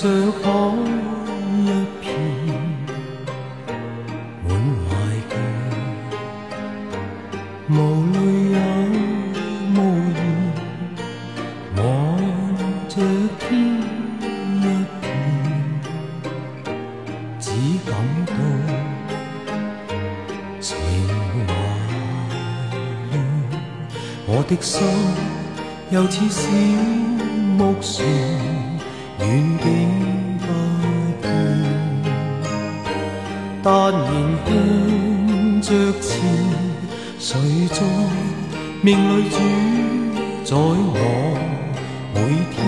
像海一片，满怀倦，无泪也无言，望着天一片，只感到情怀乱，我的心又似小木船。远景不见，但仍向着前。谁在命里主宰我每天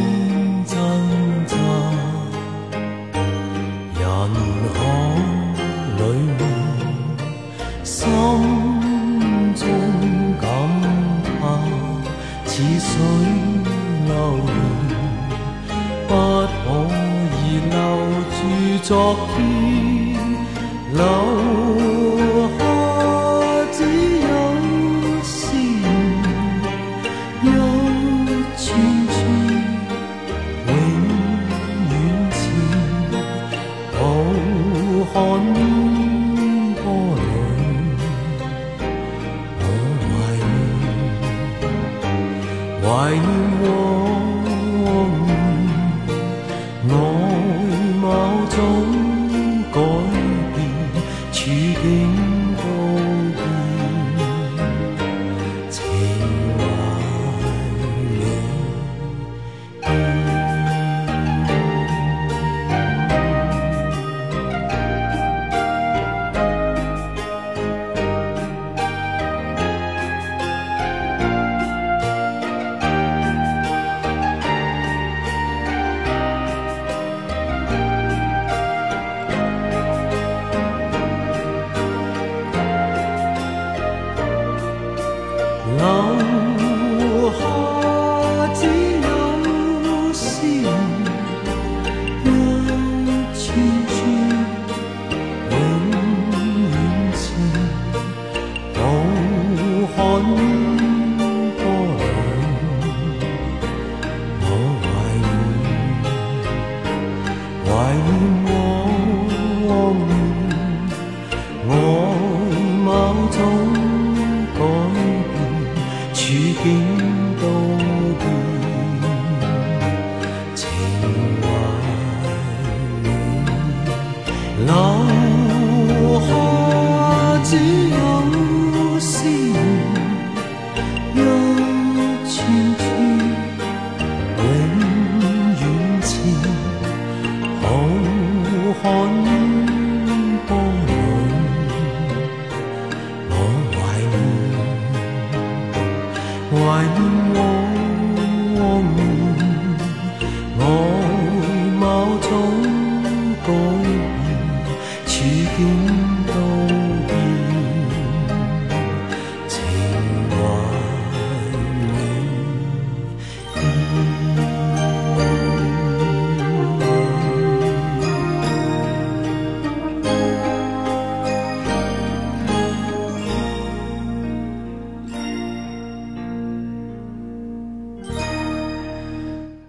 昨天，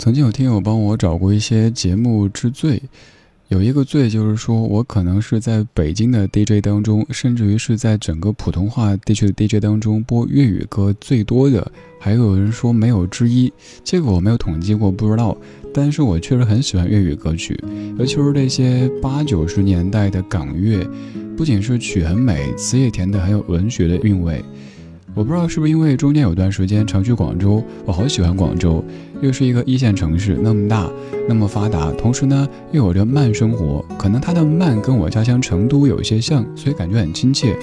曾经有听友帮我找过一些节目之最，有一个最就是说我可能是在北京的 DJ 当中，甚至于是在整个普通话地区的 DJ 当中播粤语歌最多的，还有人说没有之一，这个我没有统计过，不知道。但是我确实很喜欢粤语歌曲，尤其是那些八九十年代的港乐，不仅是曲很美，词也甜的很有文学的韵味。我不知道是不是因为中间有段时间常去广州，我好喜欢广州，又是一个一线城市，那么大，那么发达，同时呢又有着慢生活，可能它的慢跟我家乡成都有一些像，所以感觉很亲切。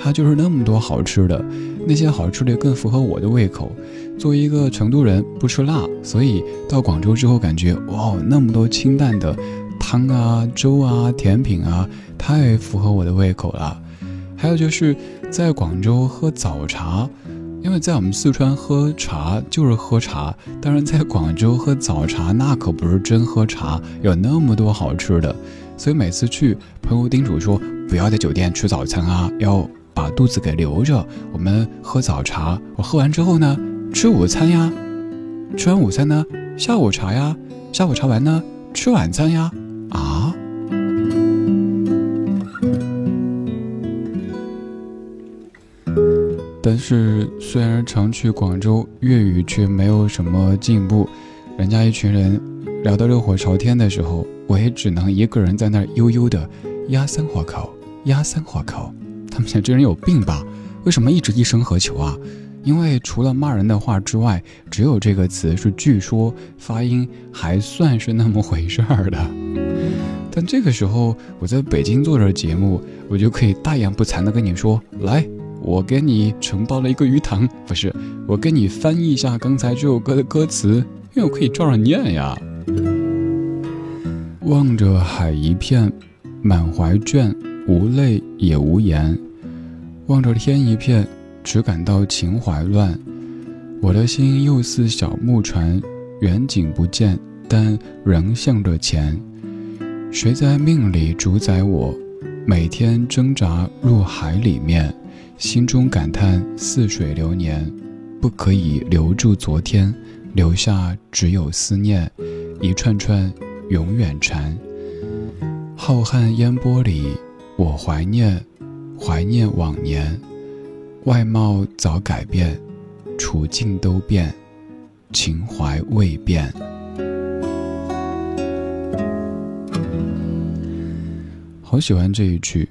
它就是那么多好吃的，那些好吃的更符合我的胃口。作为一个成都人，不吃辣，所以到广州之后感觉哇，那么多清淡的汤啊、粥啊、甜品啊，太符合我的胃口了。还有就是在广州喝早茶，因为在我们四川喝茶就是喝茶，当然在广州喝早茶那可不是真喝茶，有那么多好吃的，所以每次去，朋友叮嘱说不要在酒店吃早餐啊，要把肚子给留着。我们喝早茶，我喝完之后呢，吃午餐呀，吃完午餐呢，下午茶呀，下午茶完呢，吃晚餐呀？但是虽然常去广州，粤语却没有什么进步。人家一群人聊得热火朝天的时候，我也只能一个人在那儿悠悠的压三火口，压三火口。他们想这人有病吧？为什么一直一声何求啊？因为除了骂人的话之外，只有这个词是据说发音还算是那么回事儿的。但这个时候我在北京做着节目，我就可以大言不惭的跟你说：“来，我给你承包了一个鱼塘，不是，我给你翻译一下刚才这首歌的歌词，因为我可以照着念呀。”望着海一片，满怀倦，无泪也无言；望着天一片。只感到情怀乱，我的心又似小木船，远景不见，但仍向着前。谁在命里主宰我？每天挣扎入海里面，心中感叹似水流年，不可以留住昨天，留下只有思念，一串串永远缠。浩瀚烟波里，我怀念，怀念往年。外貌早改变，处境都变，情怀未变。好喜欢这一句：“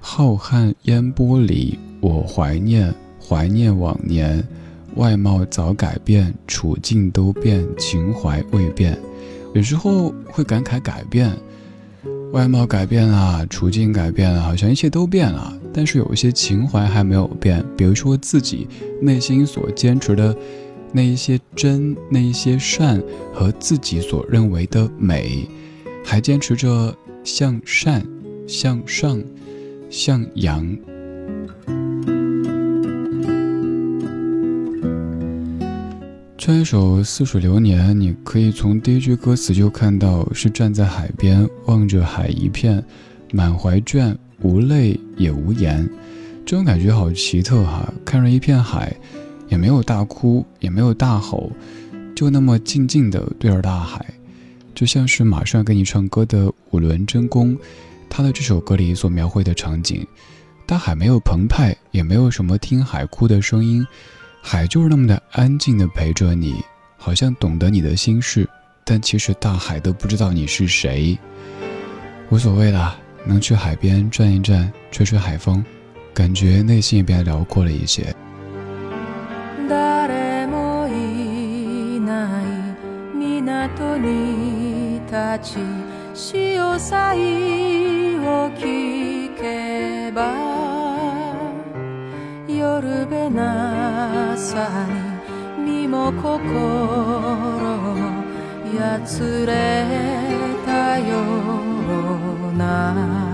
浩瀚烟波里，我怀念，怀念往年。外貌早改变，处境都变，情怀未变。”有时候会感慨改变。外貌改变了，处境改变了，好像一切都变了。但是有一些情怀还没有变，比如说自己内心所坚持的那一些真、那一些善和自己所认为的美，还坚持着向善、向上、向阳。这一首《似水流年》，你可以从第一句歌词就看到是站在海边，望着海一片，满怀倦，无泪也无言。这种感觉好奇特哈！看着一片海，也没有大哭，也没有大吼，就那么静静的对着大海，就像是马上给你唱歌的五轮真弓，他的这首歌里所描绘的场景，大海没有澎湃，也没有什么听海哭的声音。海就是那么的安静的陪着你，好像懂得你的心事，但其实大海都不知道你是谁。无所谓啦，能去海边转一转，吹吹海风，感觉内心也变得辽阔了一些。夜べなさに身も心もやつれたような。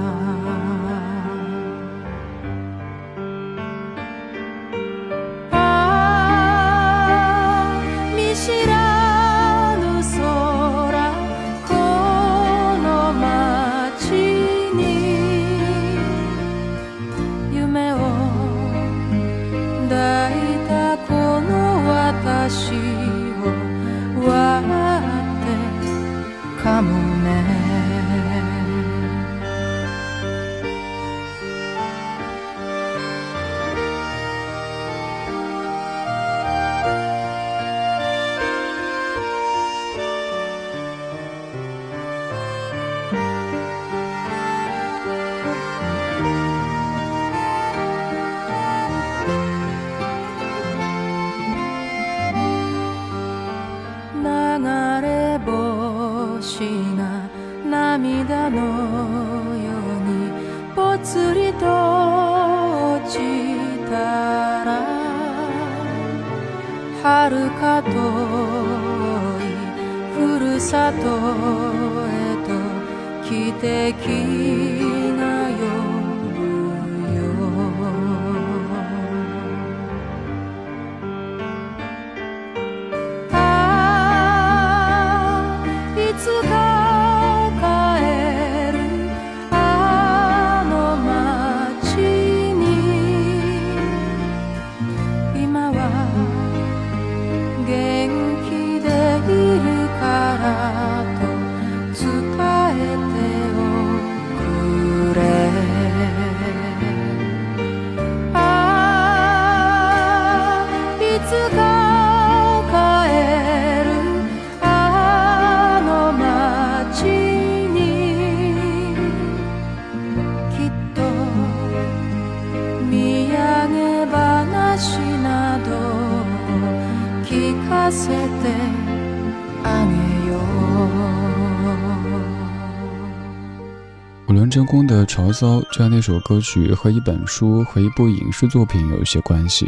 五轮真空的《潮骚》这样那首歌曲和一本书和一部影视作品有一些关系。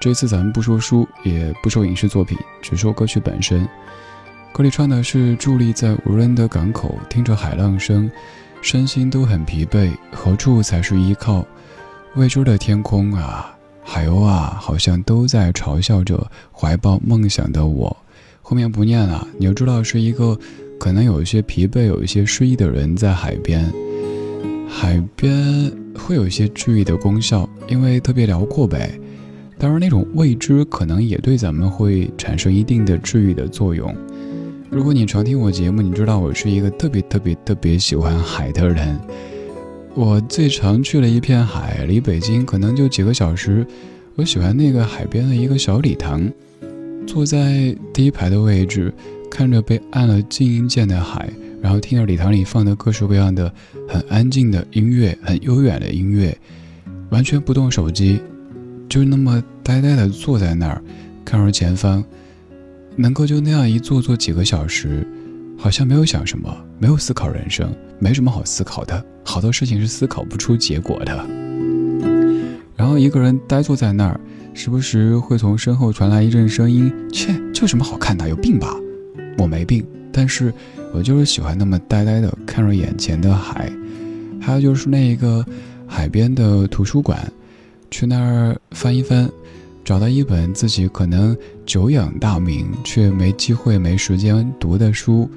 这次咱们不说书，也不说影视作品，只说歌曲本身。歌里唱的是伫立在无人的港口，听着海浪声，身心都很疲惫，何处才是依靠？未知的天空啊，海鸥啊，好像都在嘲笑着怀抱梦想的我。后面不念了，你就知道是一个可能有一些疲惫、有一些失意的人在海边。海边会有一些治愈的功效，因为特别辽阔呗。当然，那种未知可能也对咱们会产生一定的治愈的作用。如果你常听我节目，你知道我是一个特别特别特别喜欢海的人。我最常去了一片海，离北京可能就几个小时。我喜欢那个海边的一个小礼堂，坐在第一排的位置，看着被按了静音键的海，然后听着礼堂里放的各式各样的很安静的音乐，很悠远的音乐，完全不动手机，就那么呆呆地坐在那儿，看着前方。能够就那样一坐坐几个小时，好像没有想什么，没有思考人生，没什么好思考的，好多事情是思考不出结果的。然后一个人呆坐在那儿，时不时会从身后传来一阵声音：“切，这有什么好看的？有病吧？”我没病，但是我就是喜欢那么呆呆的看着眼前的海。还有就是那一个海边的图书馆，去那儿翻一翻。找到一本自己可能久仰大名却没机会、没时间读的书，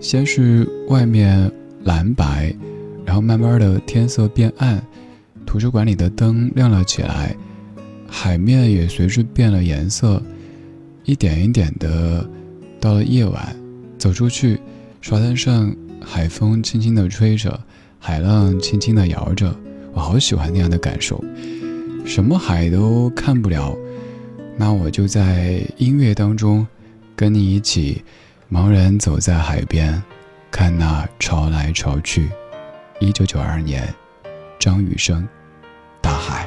先是外面蓝白，然后慢慢的天色变暗，图书馆里的灯亮了起来，海面也随之变了颜色，一点一点的，到了夜晚，走出去，沙滩上海风轻轻的吹着，海浪轻轻的摇着，我好喜欢那样的感受。什么海都看不了，那我就在音乐当中，跟你一起，茫然走在海边，看那潮来潮去。一九九二年，张雨生，《大海》。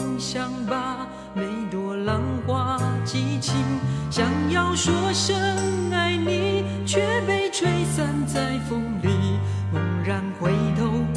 想把每朵浪花记清，想要说声爱你，却被吹散在风。里。猛然回头。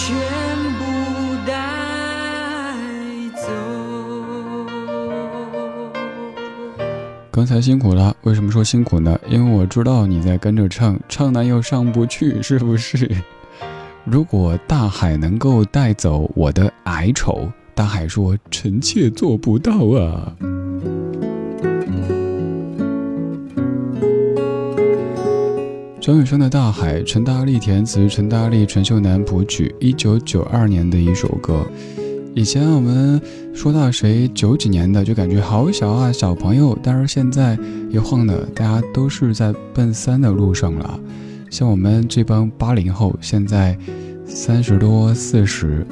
全部带走。刚才辛苦了，为什么说辛苦呢？因为我知道你在跟着唱，唱完又上不去，是不是？如果大海能够带走我的哀愁，大海说：“臣妾做不到啊。”张雨生的《大海》，陈大力填词，陈大力、陈秀楠谱曲，一九九二年的一首歌。以前我们说到谁九几年的，就感觉好小啊，小朋友。但是现在一晃的，大家都是在奔三的路上了。像我们这帮八零后，现在三十多、四十，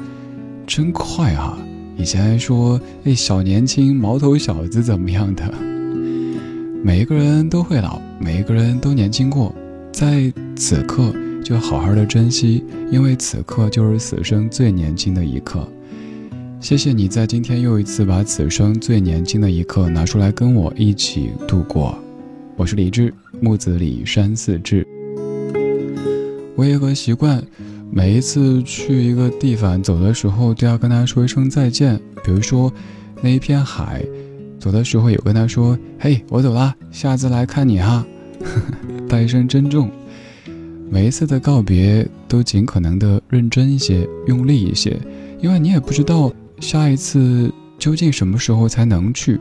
真快啊！以前还说哎，小年轻、毛头小子怎么样的？每一个人都会老，每一个人都年轻过。在此刻，就好好的珍惜，因为此刻就是此生最年轻的一刻。谢谢你在今天又一次把此生最年轻的一刻拿出来跟我一起度过。我是李志，木子李山寺志。我有个习惯，每一次去一个地方走的时候，都要跟他说一声再见。比如说，那一片海，走的时候有跟他说：“嘿，我走啦，下次来看你哈。” 带一声珍重，每一次的告别都尽可能的认真一些，用力一些，因为你也不知道下一次究竟什么时候才能去。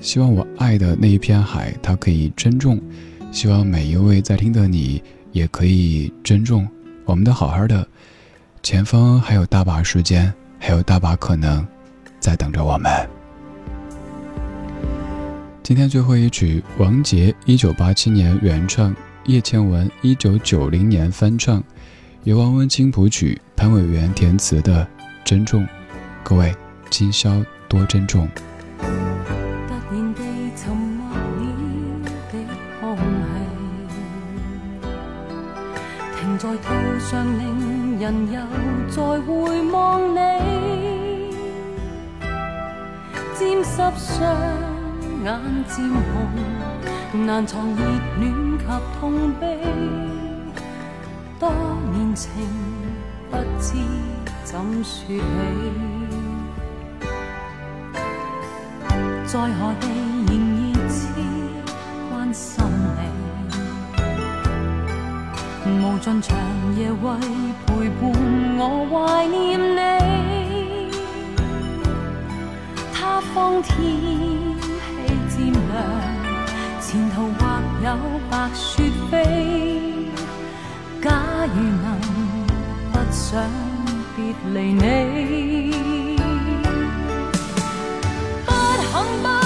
希望我爱的那一片海，它可以珍重；希望每一位在听的你也可以珍重。我们都好好的，前方还有大把时间，还有大把可能，在等着我们。今天最后一曲，王杰一九八七年原唱，叶倩文一九九零年翻唱，由王文清谱曲，潘伟元填词的《珍重》，各位今宵多珍重。停在途上，令人又再回望你，沾湿上。眼渐红，难藏热恋及痛悲。多年情，不知怎说起。在何地仍热切关心你？无尽长夜为陪伴我怀念你。他方天。前途或有白雪飞，假如能不想别离你，不肯不。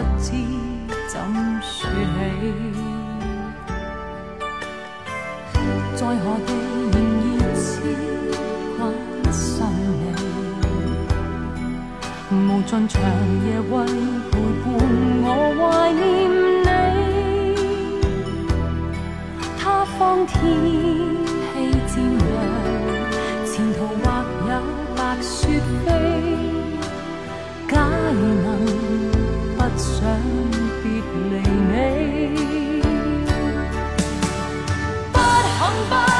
不知怎说起，在何地仍然牵挂心你，无尽长夜为陪伴我怀念你。他方天气渐凉，前途或有白雪飞，皆能。想别离你。不肯不